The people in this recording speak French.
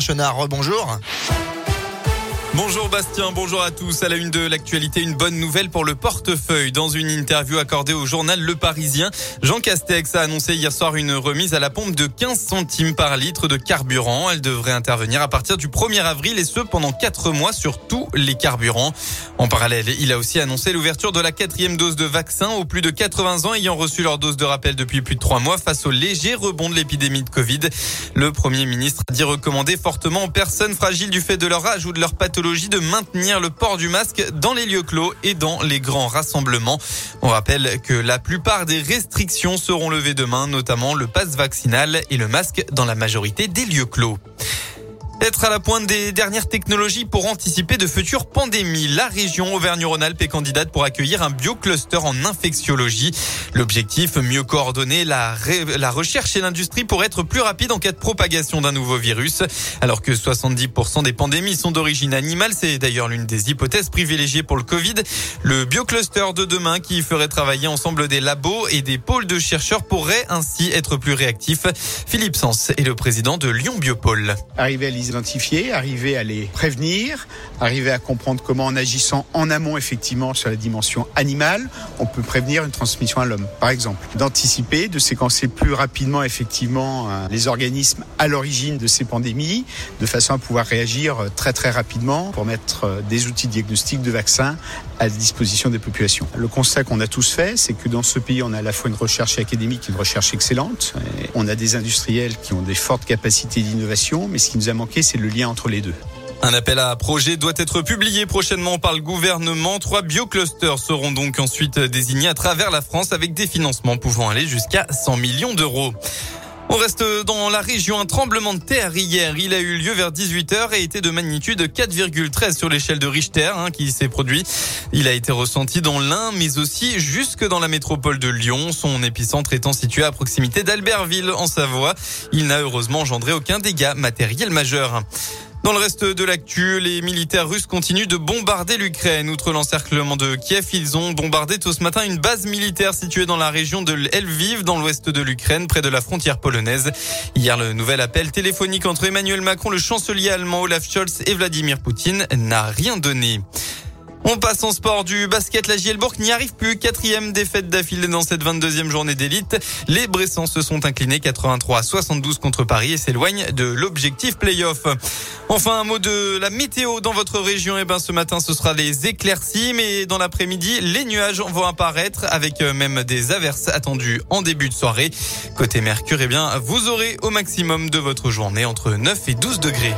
Chenard, bonjour. Bonjour Bastien, bonjour à tous. À la une de l'actualité, une bonne nouvelle pour le portefeuille. Dans une interview accordée au journal Le Parisien, Jean Castex a annoncé hier soir une remise à la pompe de 15 centimes par litre de carburant. Elle devrait intervenir à partir du 1er avril et ce pendant 4 mois sur tous les carburants. En parallèle, il a aussi annoncé l'ouverture de la quatrième dose de vaccin aux plus de 80 ans ayant reçu leur dose de rappel depuis plus de 3 mois face au léger rebond de l'épidémie de Covid. Le Premier ministre a dit recommander fortement aux personnes fragiles du fait de leur âge ou de leur pathologie de maintenir le port du masque dans les lieux clos et dans les grands rassemblements. On rappelle que la plupart des restrictions seront levées demain, notamment le passe vaccinal et le masque dans la majorité des lieux clos. Être à la pointe des dernières technologies pour anticiper de futures pandémies. La région Auvergne-Rhône-Alpes est candidate pour accueillir un biocluster en infectiologie. L'objectif, mieux coordonner la, recherche et l'industrie pour être plus rapide en cas de propagation d'un nouveau virus. Alors que 70% des pandémies sont d'origine animale, c'est d'ailleurs l'une des hypothèses privilégiées pour le Covid. Le biocluster de demain qui ferait travailler ensemble des labos et des pôles de chercheurs pourrait ainsi être plus réactif. Philippe Sens est le président de Lyon Biopôle. Arriver à identifier, arriver à les prévenir, arriver à comprendre comment en agissant en amont effectivement sur la dimension animale, on peut prévenir une transmission à l'homme, par exemple. D'anticiper, de séquencer plus rapidement effectivement euh, les organismes à l'origine de ces pandémies, de façon à pouvoir réagir euh, très très rapidement pour mettre euh, des outils de diagnostic de vaccins à disposition des populations. Le constat qu'on a tous fait, c'est que dans ce pays, on a à la fois une recherche académique, une recherche excellente, on a des industriels qui ont des fortes capacités d'innovation, mais ce qui nous a manqué c'est le lien entre les deux. Un appel à projet doit être publié prochainement par le gouvernement. Trois bioclusters seront donc ensuite désignés à travers la France avec des financements pouvant aller jusqu'à 100 millions d'euros. On reste dans la région. Un tremblement de terre hier. Il a eu lieu vers 18h et était de magnitude 4,13 sur l'échelle de Richter hein, qui s'est produit. Il a été ressenti dans l'Ain, mais aussi jusque dans la métropole de Lyon. Son épicentre étant situé à proximité d'Albertville en Savoie. Il n'a heureusement engendré aucun dégât matériel majeur. Dans le reste de l'actu, les militaires russes continuent de bombarder l'Ukraine. Outre l'encerclement de Kiev, ils ont bombardé tôt ce matin une base militaire située dans la région de Lviv, dans l'ouest de l'Ukraine, près de la frontière polonaise. Hier, le nouvel appel téléphonique entre Emmanuel Macron, le chancelier allemand Olaf Scholz et Vladimir Poutine n'a rien donné. On passe en sport du basket. La Gielbourg n'y arrive plus. Quatrième défaite d'affilée dans cette 22e journée d'élite. Les Bressans se sont inclinés 83 à 72 contre Paris et s'éloignent de l'objectif playoff. Enfin, un mot de la météo dans votre région. Eh ben, ce matin, ce sera les éclaircies, mais dans l'après-midi, les nuages vont apparaître avec euh, même des averses attendues en début de soirée. Côté Mercure, eh bien, vous aurez au maximum de votre journée entre 9 et 12 degrés.